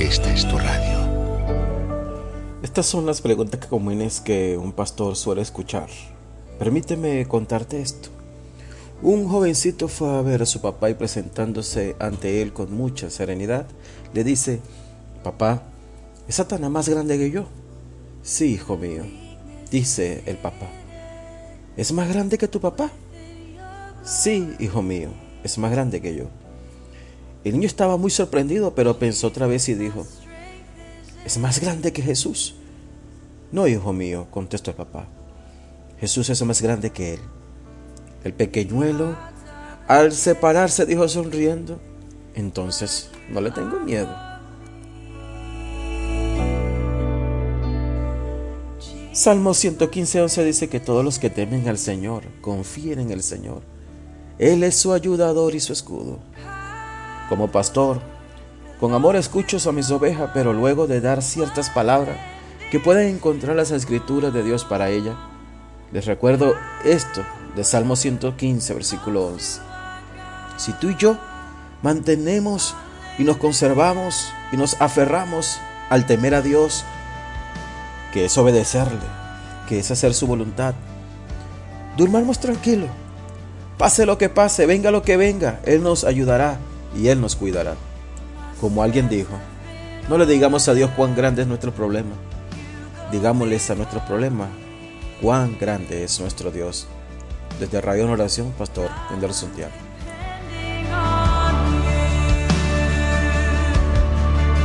esta es tu radio. Estas son las preguntas comunes que un pastor suele escuchar. Permíteme contarte esto. Un jovencito fue a ver a su papá y presentándose ante él con mucha serenidad, le dice, Papá, ¿es Satanás más grande que yo? Sí, hijo mío, dice el papá. ¿Es más grande que tu papá? Sí, hijo mío, es más grande que yo. El niño estaba muy sorprendido, pero pensó otra vez y dijo, ¿es más grande que Jesús? No, hijo mío, contestó el papá. Jesús es más grande que él. El pequeñuelo, al separarse, dijo sonriendo, entonces no le tengo miedo. Salmo 115, 11 dice que todos los que temen al Señor confíen en el Señor. Él es su ayudador y su escudo. Como pastor, con amor escucho a mis ovejas, pero luego de dar ciertas palabras que pueden encontrar las escrituras de Dios para ella, les recuerdo esto de Salmo 115, versículo 11. Si tú y yo mantenemos y nos conservamos y nos aferramos al temer a Dios, que es obedecerle, que es hacer su voluntad, durmamos tranquilo. Pase lo que pase, venga lo que venga, Él nos ayudará y Él nos cuidará. Como alguien dijo, no le digamos a Dios cuán grande es nuestro problema, digámosles a nuestro problema cuán grande es nuestro Dios. Desde Radio en Oración, Pastor Ender Santiago.